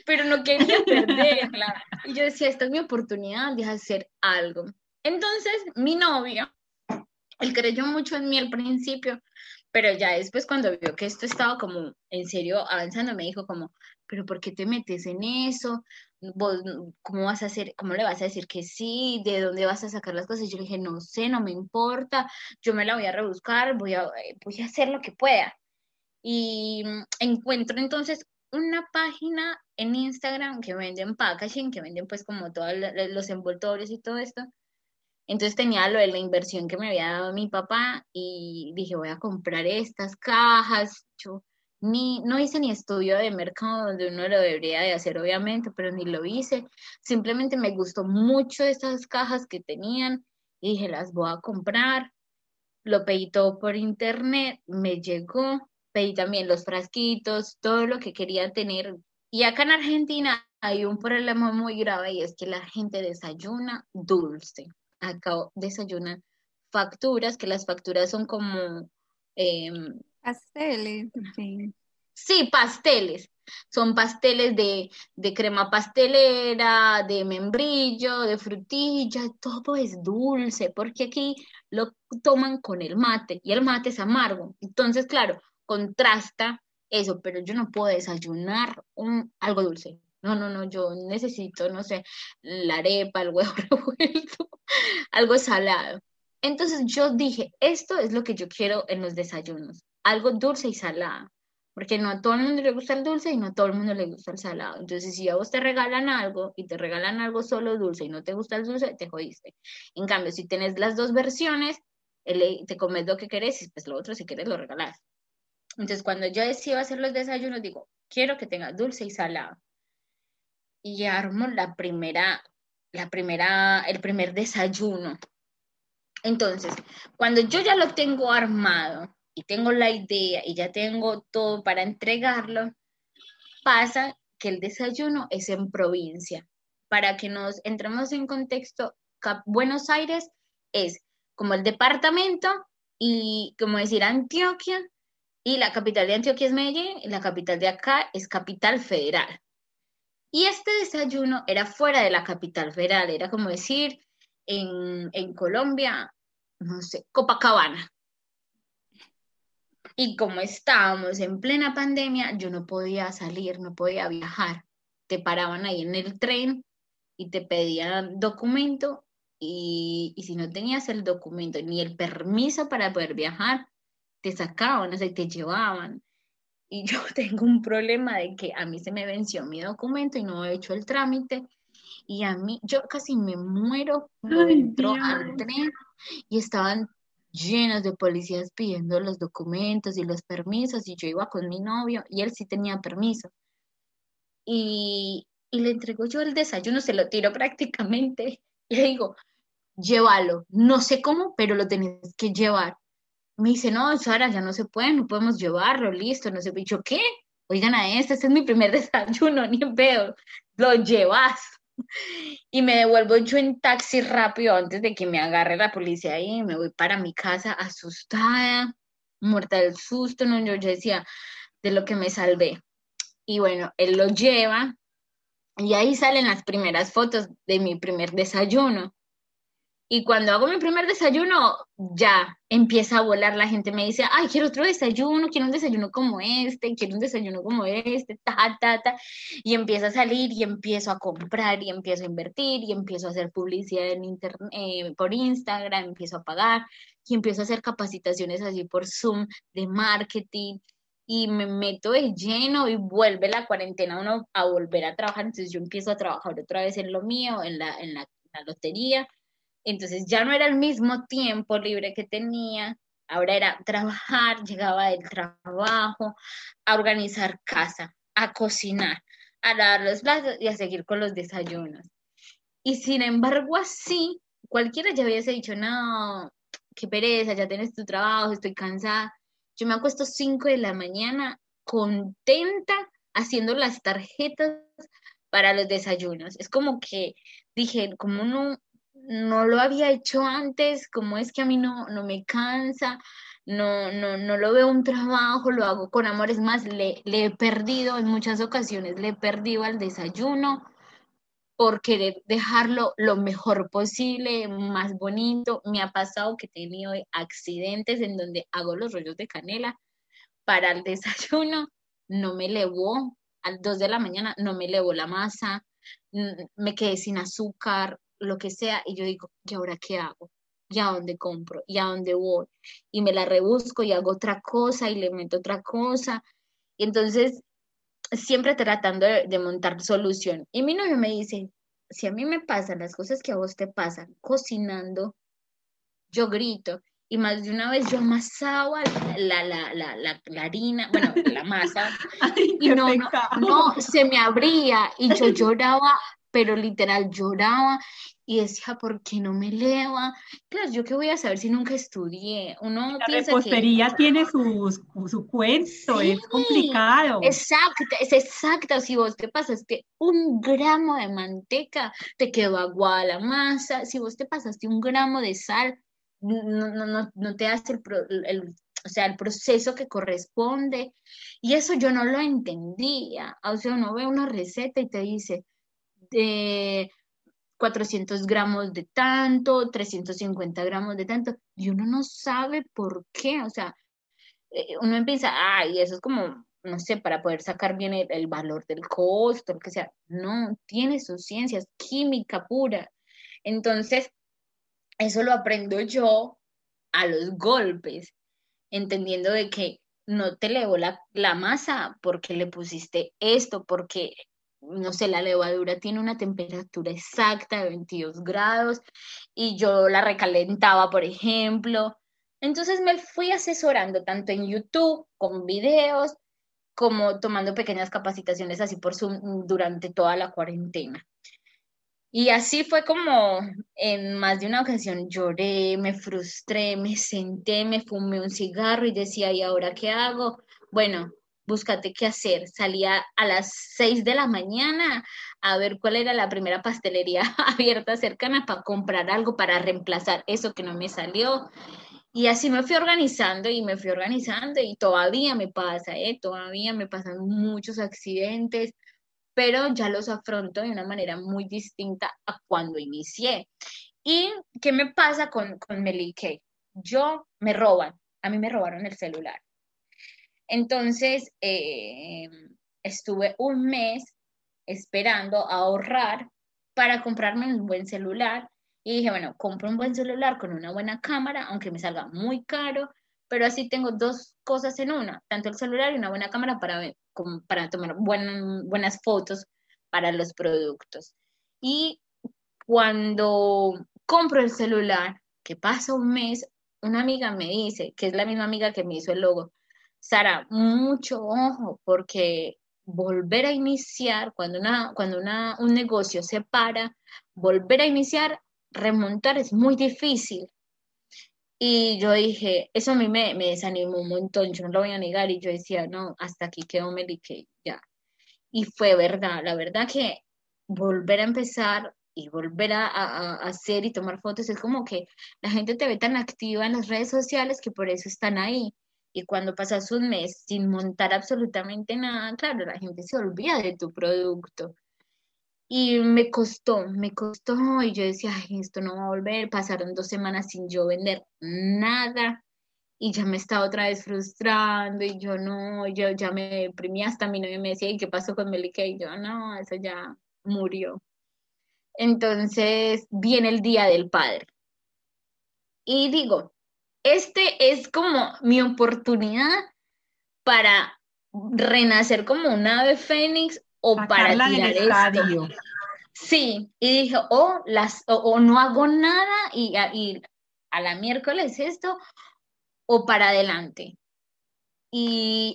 Pero no quería perderla. Y yo decía, esta es mi oportunidad de hacer algo. Entonces, mi novio, él creyó mucho en mí al principio, pero ya después cuando vio que esto estaba como en serio avanzando, me dijo como, pero ¿por qué te metes en eso? ¿Cómo vas a hacer, cómo le vas a decir que sí? ¿De dónde vas a sacar las cosas? Yo le dije, no sé, no me importa, yo me la voy a rebuscar, voy a, voy a hacer lo que pueda. Y mm, encuentro entonces una página en Instagram que venden packaging, que venden pues como todos los envoltorios y todo esto. Entonces tenía lo de la inversión que me había dado mi papá y dije, voy a comprar estas cajas. Ni, no hice ni estudio de mercado donde uno lo debería de hacer, obviamente, pero ni lo hice. Simplemente me gustó mucho estas cajas que tenían y dije, las voy a comprar. Lo pedí todo por internet, me llegó, pedí también los frasquitos, todo lo que quería tener. Y acá en Argentina hay un problema muy grave y es que la gente desayuna dulce. Acá desayunan facturas, que las facturas son como... Em, pasteles, sí. Sí, pasteles. Son pasteles de, de, crema pastelera, de membrillo, de frutilla, todo es dulce, porque aquí lo toman con el mate y el mate es amargo. Entonces, claro, contrasta eso, pero yo no puedo desayunar un, algo dulce. No, no, no, yo necesito, no sé, la arepa, el huevo *laughs* revuelto, *laughs* algo salado. Entonces yo dije, esto es lo que yo quiero en los desayunos, algo dulce y salado, porque no a todo el mundo le gusta el dulce y no a todo el mundo le gusta el salado. Entonces si a vos te regalan algo y te regalan algo solo dulce y no te gusta el dulce, te jodiste. En cambio, si tienes las dos versiones, te comes lo que querés y pues lo otro si quieres lo regalás. Entonces cuando yo decido hacer los desayunos, digo, quiero que tenga dulce y salado. Y armo la primera, la primera, el primer desayuno entonces, cuando yo ya lo tengo armado y tengo la idea y ya tengo todo para entregarlo, pasa que el desayuno es en provincia. Para que nos entremos en contexto, Buenos Aires es como el departamento y como decir Antioquia y la capital de Antioquia es Medellín y la capital de acá es capital federal. Y este desayuno era fuera de la capital federal, era como decir en, Colombia, no sé, Copacabana. Y como estábamos en plena pandemia, yo no podía salir, no podía viajar. Te paraban ahí en el tren y te pedían documento y, si no tenías el documento ni el permiso para poder viajar, te sacaban, o sea, te llevaban. Y yo *laughs* tengo un problema de que a mí se me venció mi documento y no he hecho el trámite y a mí, yo casi me muero cuando entró al tren y estaban llenos de policías pidiendo los documentos y los permisos y yo iba con mi novio y él sí tenía permiso. Y, y le entrego yo el desayuno, se lo tiro *laughs* prácticamente y le digo, llévalo, no sé cómo, pero lo tenés que llevar. Me dice, no, Sara, ya no se puede, no podemos llevarlo, listo, no sé. Y yo, ¿qué? Oigan a este, este es mi primer *laughs* desayuno, ni veo, lo llevas. Y me devuelvo yo en taxi rápido antes de que me agarre la policía y me voy para mi casa asustada, muerta del susto, no, yo, yo decía de lo que me salvé. Y bueno, él lo lleva y ahí salen las primeras fotos de mi primer desayuno. Y cuando hago mi primer desayuno, ya empieza a volar. La gente me dice, ay, quiero otro desayuno, quiero un desayuno como este, quiero un desayuno como este, ta, ta, ta. Y empieza a salir y empiezo a comprar y empiezo a invertir y empiezo a hacer publicidad en internet, eh, por Instagram, empiezo a pagar y empiezo a hacer capacitaciones así por Zoom de marketing y me meto de lleno y vuelve la cuarentena uno a volver a trabajar. Entonces yo empiezo a trabajar otra vez en lo mío, en la, en la lotería entonces ya no era el mismo tiempo libre que tenía, ahora era trabajar, llegaba del trabajo, a organizar casa, a cocinar, a lavar los platos y a seguir con los desayunos. Y sin embargo, así, cualquiera ya hubiese dicho, no, qué pereza, ya tienes tu trabajo, estoy cansada. Yo me acuesto 5 de la mañana contenta haciendo las tarjetas para los desayunos. Es como que dije, como no, no lo había hecho antes, como es que a mí no, no me cansa, no, no, no lo veo un trabajo, lo hago con amor, es más, le, le he perdido en muchas ocasiones, le he perdido al desayuno por querer dejarlo lo mejor posible, más bonito. Me ha pasado que he tenido accidentes en donde hago los rollos de canela para el *laughs* desayuno, no me levó, a las 2 de la mañana no me levó la masa, me quedé sin azúcar, lo que sea, y yo digo, ¿y ahora qué hago? ¿Y a dónde compro? ¿Y a dónde voy? Y me la rebusco y hago otra cosa y le meto otra cosa. Y entonces, siempre tratando de, montar solución. Y mi novio me dice, si a mí me pasan las cosas que a vos te pasan cocinando, yo grito. y más de una vez yo amasaba la, la, la, la, harina, bueno, la masa, *laughs* y no, no, no, se me abría y yo lloraba, pero literal lloraba y decía, ¿por qué no me eleva? Claro, yo qué voy a saber si nunca estudié. Uno la repostería tiene su, su cuento, es complicado. Exacto, es exacto. Si vos te pasaste un gramo de manteca, te quedó aguada la masa. Si vos te pasaste un gramo de sal, no, no, no, no te hace el, el, o sea, el proceso que corresponde. Y eso yo no lo entendía. O sea, uno ve una receta y te dice, de 400 gramos de tanto, 350 gramos de tanto, y uno no sabe por qué, o sea, eh, uno empieza, ay, eso es como, no sé, para poder sacar bien el, valor del costo, lo que sea, no, tiene sus ciencias, química pura. Entonces, eso lo aprendo yo a los golpes, entendiendo de que no te elevó la, la masa porque le pusiste esto, porque no sé, la levadura tiene una temperatura exacta de 22 grados y yo la recalentaba, por ejemplo. Entonces me fui asesorando tanto en YouTube, con videos, como tomando pequeñas capacitaciones así por Zoom durante toda la cuarentena. Y así fue como en más de una ocasión lloré, me frustré, me senté, me fumé un cigarro y decía, ¿y ahora qué hago? Bueno, búscate qué hacer. Salía a las 6 de la mañana a ver cuál era la primera pastelería *laughs* abierta cercana para comprar algo para reemplazar eso que no me salió. Y así me fui organizando y me fui organizando y todavía me pasa, ¿eh? todavía me pasan muchos accidentes, pero ya los afronto de una manera muy distinta a cuando inicié. ¿Y qué me pasa con, con? Yo me roban, a mí me robaron el celular entonces, eh, estuve un mes esperando ahorrar para comprarme un buen celular y dije, bueno, compro un buen celular con una buena cámara, aunque me salga muy caro, pero así tengo dos cosas en una, tanto el celular y una buena cámara para, para tomar buenas fotos para los productos. Y cuando compro el celular, que pasa un mes, una amiga me dice, que es la misma amiga que me hizo el logo, Sara, mucho ojo, porque volver a iniciar, cuando, una, cuando una, un negocio se para, volver a iniciar, remontar es muy difícil. Y yo dije, eso a mí me, desanimó un montón, yo no lo voy a negar, y yo decía, no, hasta aquí quedó que ya. Y fue verdad, la verdad que volver a empezar y volver a, a, hacer y tomar fotos es como que la gente te ve tan activa en las redes sociales que por eso están ahí. Y cuando pasas un mes sin montar absolutamente nada, claro, la gente se olvida de tu producto. Y me costó, me costó, y yo decía, esto no va a volver. Pasaron dos semanas sin yo vender nada, y ya me estaba otra vez frustrando, y yo no, yo ya me deprimí, hasta mi novio me decía, ¿y qué pasó con Melike? Y yo, no, eso ya murió. Entonces viene el Día del Padre. Y digo, este es como mi oportunidad para renacer como un ave fénix o para tirar esto. Sí, y dije, oh, las, o, no hago nada y, y a la miércoles esto, o para adelante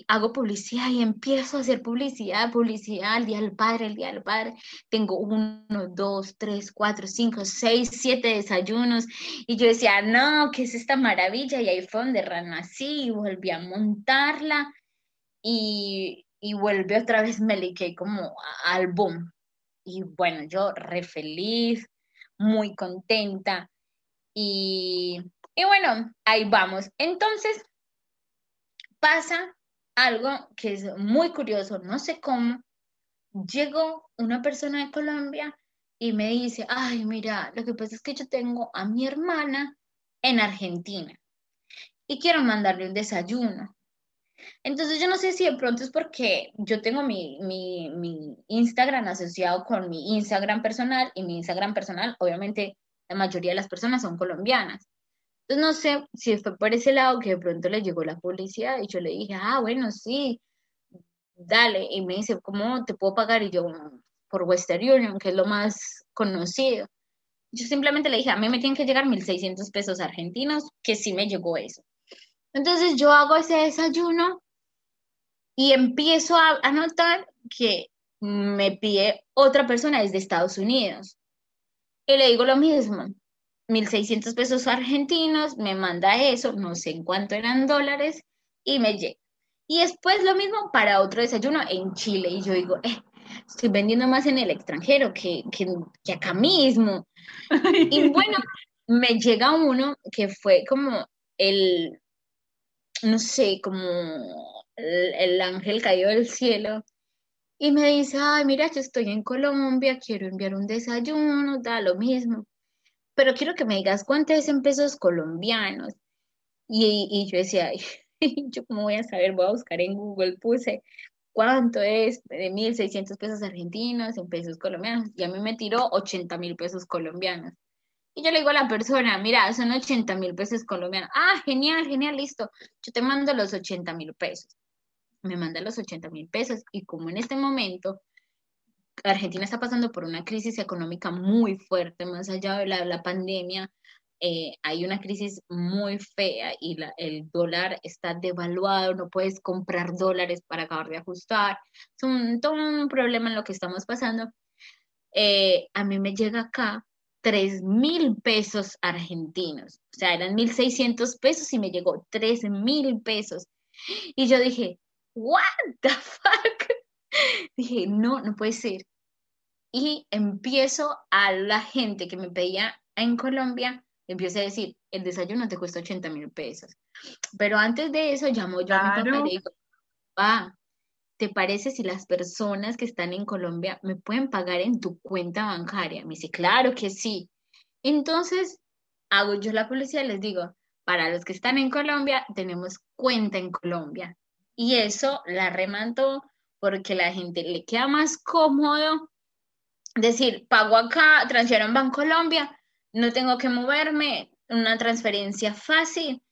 hago publicidad y empiezo a hacer publicidad, publicidad, el Día del Padre, el Día del Padre. Tengo uno, dos, tres, cuatro, cinco, seis, siete desayunos. Y yo decía, no, ¿qué es esta maravilla? Y ahí fue donde renací y volví a montarla. Y, y volví otra vez, me liqué como al boom. Y bueno, yo re feliz, muy contenta. Y, y bueno, ahí vamos. Entonces, pasa algo que es muy curioso, no sé cómo. Llegó una persona de Colombia y me dice, ay, mira, lo que pasa es que yo tengo a mi hermana en Argentina y quiero mandarle un desayuno. Entonces yo no sé si de pronto es porque yo tengo mi, mi, mi, Instagram asociado con mi Instagram personal y mi Instagram personal, obviamente la mayoría de las personas son colombianas. Entonces no sé si fue por ese lado que de pronto le llegó la publicidad y yo le dije, ah, bueno, sí, dale. Y me dice, ¿cómo te puedo pagar? Y yo, por Western Union, que es lo más conocido. Yo simplemente le dije, a mí me tienen que llegar 1.600 pesos argentinos, que sí me llegó eso. Entonces yo hago ese desayuno y empiezo a, a notar que me pide otra persona desde Estados Unidos. Y le digo lo mismo, 1.600 pesos argentinos, me manda eso, no sé en cuánto eran dólares, y me llega. Y después lo mismo para otro desayuno en Chile. Y yo digo, eh, estoy vendiendo más en el extranjero que, que, acá mismo. y *laughs* bueno, me llega uno que fue como el, no sé, como el, el, ángel caído del cielo. Y me dice, ay, mira, yo estoy en Colombia, quiero enviar un desayuno, da lo mismo. Pero quiero que me digas cuánto es en pesos colombianos. Y, yo decía, *laughs* yo cómo voy a saber, voy a buscar en Google, puse cuánto es de 1.600 pesos argentinos en pesos colombianos y a mí me tiró 80 mil pesos colombianos. Y yo le digo a la persona, mira, son 80 mil pesos colombianos. Ah, genial, genial, listo. Yo te mando los 80 mil pesos. Me manda los 80 mil pesos y como en este momento Argentina está pasando por una crisis económica muy fuerte, más allá de la, pandemia, eh, hay una crisis muy fea y el dólar está devaluado, no puedes comprar dólares para acabar de ajustar. Es un, todo un problema en lo que estamos pasando. Eh, a mí me llega acá 3 mil pesos argentinos, o sea, eran 1.600 pesos y me llegó 3 mil pesos. Y yo dije, what the *laughs* fuck? *laughs* Dije, no, no puede ser. Y empiezo a la gente que me pedía en Colombia empiece a decir, el desayuno te cuesta 80 mil pesos. Pero antes de eso llamo yo a mi papá y le digo, papá, ¿te parece si las personas que están en Colombia me pueden pagar en tu cuenta bancaria? Me dice, claro que sí. Entonces, hago yo la publicidad y les digo, para los que están en Colombia, tenemos cuenta en Colombia. Y eso la remanto porque la gente le queda más cómodo decir, pago acá, transfiero en Colombia no tengo que moverme, una transferencia fácil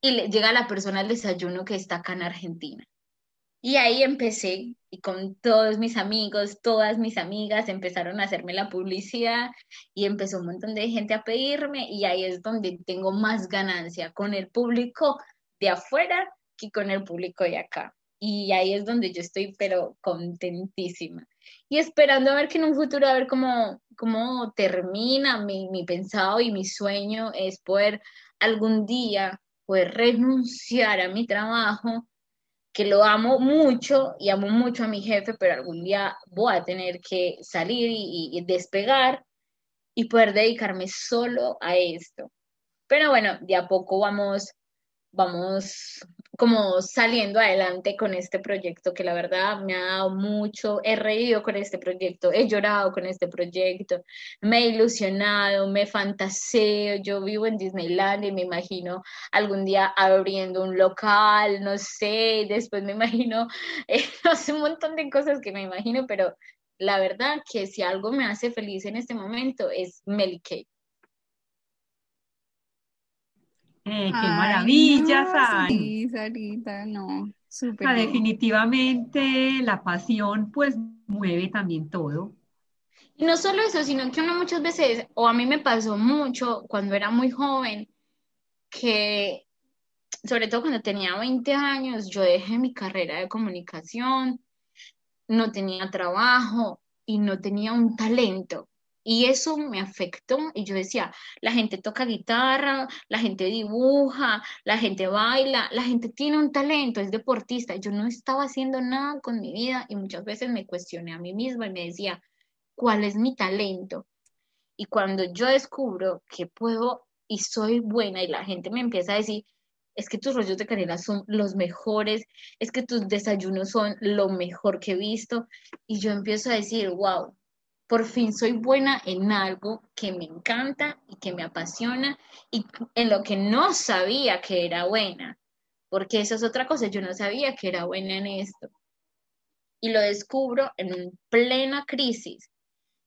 y le llega la persona el desayuno que está acá en Argentina. Y ahí empecé y con todos mis amigos, todas mis amigas empezaron a hacerme la publicidad y empezó un montón de gente a pedirme y ahí es donde tengo más ganancia con el público de afuera que con el público de acá. Y ahí es donde yo estoy pero contentísima y esperando a ver que en un futuro, a ver cómo, cómo termina mi, mi pensado y mi sueño es poder algún día poder renunciar a mi trabajo, que lo amo mucho y amo mucho a mi jefe, pero algún día voy a tener que salir y, despegar y poder dedicarme solo a esto. Pero bueno, de a poco vamos, vamos como saliendo adelante con este proyecto que la verdad me ha dado mucho, he reído con este proyecto, he llorado con este proyecto, me he ilusionado, me fantaseo, yo vivo en Disneyland y me imagino algún día abriendo un local, no sé, después me imagino, *laughs* eh, no sé, un montón de cosas que me imagino, pero la verdad que si algo me hace feliz en este momento es Melly Kate. Eh, qué maravilla, no, Sí, Sarita, no, súper. definitivamente la pasión pues mueve también todo. Y no solo eso, sino que uno muchas veces, o a mí me pasó mucho cuando era muy joven, que sobre todo cuando tenía 20 años, yo dejé mi carrera de comunicación, no tenía trabajo y no tenía un talento. Y eso me afectó y yo decía, la gente toca guitarra, la gente dibuja, la gente baila, la gente tiene un talento, es deportista. Yo no estaba haciendo nada con mi vida y muchas veces me cuestioné a mí misma y me decía, ¿cuál es mi talento? Y cuando yo descubro que puedo y soy buena y la gente me empieza a decir, es que tus rollos de canela son los mejores, es que tus desayunos son lo mejor que he visto. Y yo empiezo a decir, wow, por fin soy buena en algo que me encanta y que me apasiona y en lo que no sabía que era buena, porque eso es otra cosa, yo no sabía que era buena en esto. Y lo descubro en plena crisis,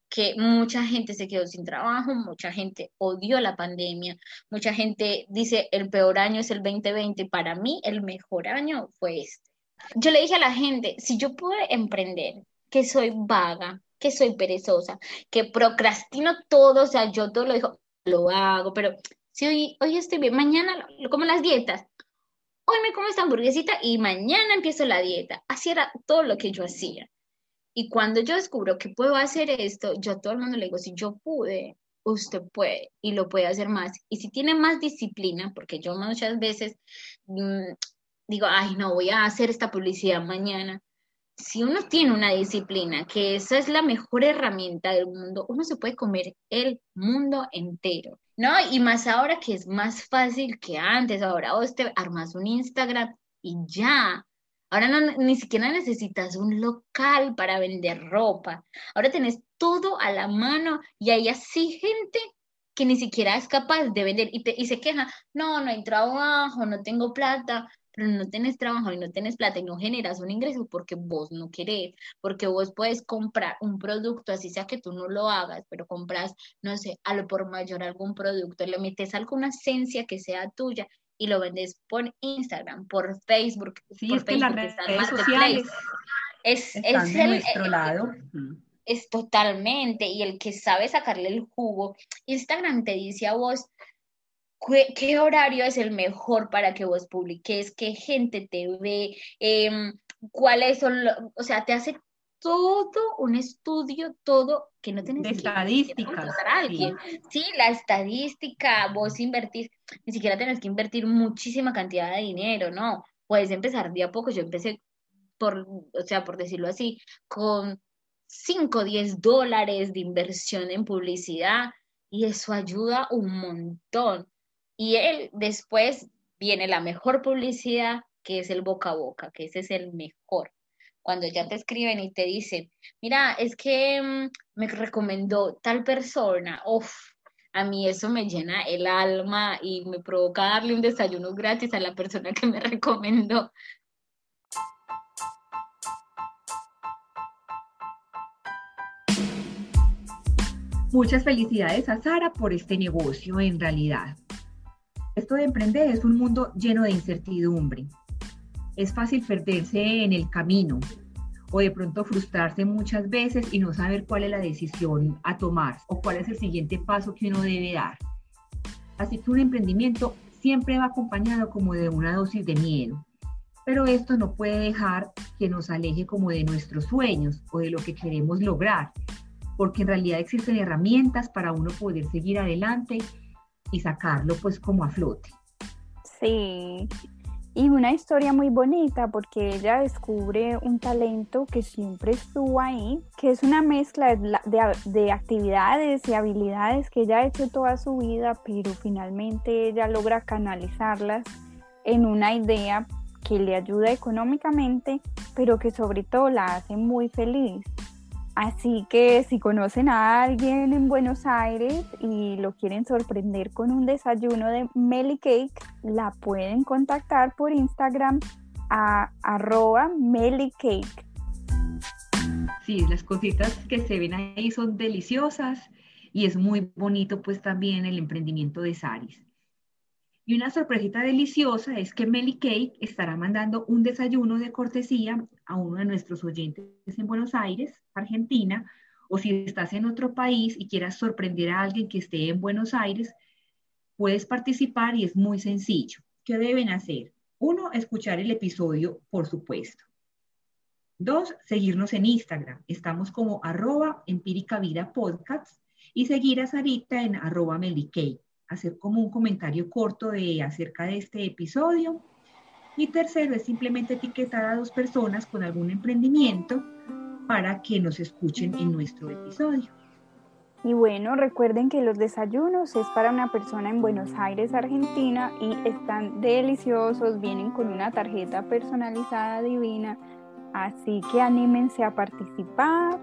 que mucha gente se quedó sin trabajo, mucha gente odió la pandemia, mucha gente dice el peor año es el 2020, para mí el mejor año fue este. Yo le dije a la gente, si yo pude emprender, que soy vaga, que soy perezosa, que procrastino todo, o sea, yo todo lo digo, lo hago, pero si hoy, hoy estoy bien, mañana lo, como las dietas, hoy me como esta hamburguesita y mañana empiezo la dieta. Así era todo lo que yo hacía. Y cuando yo descubro que puedo hacer esto, yo a todo el mundo le digo, si yo pude, usted puede y lo puede hacer más. Y si tiene más disciplina, porque yo muchas veces mm, digo, ay, no, voy a hacer esta publicidad mañana. Si uno tiene una disciplina, que esa es la mejor herramienta del mundo, uno se puede comer el mundo entero, ¿no? Y más ahora que es más fácil que antes, ahora vos te armas un Instagram y ya. Ahora ni siquiera necesitas un local para vender ropa. Ahora tenés todo a la mano y hay así gente que ni siquiera es capaz de vender y, y se queja, no, no hay trabajo, no tengo plata, pero no tienes trabajo y no tienes plata y no generas un ingreso porque vos no querés, porque vos puedes comprar un producto, así sea que tú no lo hagas, pero compras, no sé, a lo por mayor algún producto, le metes alguna esencia que sea tuya y lo vendes por Instagram, por Facebook, sí, por es que las redes sociales. Es, es de nuestro lado. Es totalmente, y el que sabe sacarle el jugo, Instagram te dice a vos, ¿Qué, horario es el mejor para que vos publiques? ¿Qué gente te ve? Eh, ¿Cuáles son? o sea, te hace todo un estudio, todo que no tienes de estadísticas. A alguien. Sí. la estadística, vos invertís, ni siquiera tenés que invertir muchísima cantidad de dinero, ¿no? Puedes empezar de a poco. Yo empecé por, o sea, por decirlo así, con 5 o 10 dólares de inversión en publicidad y eso ayuda un montón. Y él después viene la mejor publicidad, que es el boca a boca, que ese es el mejor. Cuando ya te escriben y te dicen, mira, es que mm, me recomendó tal persona, uff, a mí eso me llena el alma y me provoca darle un desayuno gratis a la persona que me *laughs* recomendó. Muchas felicidades a Sara por este negocio en realidad. Esto de emprender es un mundo lleno de incertidumbre. Es fácil perderse en el camino o de pronto frustrarse muchas veces y no saber cuál es la decisión a tomar o cuál es el siguiente paso que uno debe dar. Así que un emprendimiento siempre va acompañado como de una dosis de miedo. Pero esto no puede dejar que nos aleje como de nuestros sueños o de lo que queremos lograr, porque en realidad existen herramientas para uno poder seguir adelante y sacarlo pues como a flote. Sí, y una historia muy bonita porque ella descubre un talento que siempre estuvo ahí, que es una mezcla de, de, actividades y habilidades que ella ha hecho toda su vida, pero finalmente ella logra canalizarlas en una idea que le ayuda económicamente, pero que sobre todo la hace muy feliz. Así que si conocen a alguien en Buenos Aires y lo quieren sorprender con un desayuno de Melly Cake, la pueden contactar por Instagram a arroba Melly Cake. Sí, las cositas que se ven ahí son deliciosas y es muy bonito pues también el emprendimiento de Saris. Y una sorpresita deliciosa es que Melly Cake estará mandando un desayuno de cortesía a uno de nuestros oyentes en Buenos Aires, Argentina, o si estás en otro país y quieras sorprender a alguien que esté en Buenos Aires, puedes participar y es muy sencillo. ¿Qué deben hacer? Uno, escuchar el episodio, por supuesto. Dos, seguirnos en Instagram. Estamos como arroba empírica vida podcast y seguir a Sarita en arroba Cake hacer como un comentario corto de acerca de este episodio. Y tercero es simplemente etiquetar a dos personas con algún emprendimiento para que nos escuchen en nuestro episodio. Y bueno, recuerden que los desayunos es para una persona en Buenos Aires, Argentina, y están deliciosos, vienen con una tarjeta personalizada divina, así que anímense a participar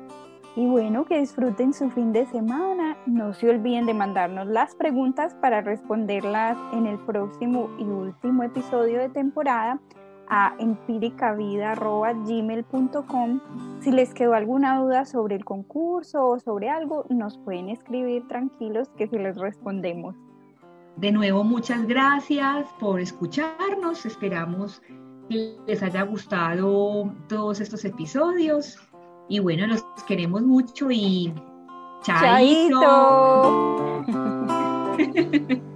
y bueno, que disfruten su fin de semana. No se olviden de mandarnos las preguntas para responderlas en el próximo y último episodio de temporada a empíricavida.gmail.com. Si les quedó alguna duda sobre el concurso o sobre algo, nos pueden escribir tranquilos que se les respondemos. De nuevo, muchas gracias por escucharnos. Esperamos que les haya gustado todos estos episodios Y bueno, los queremos mucho y chaito. *laughs*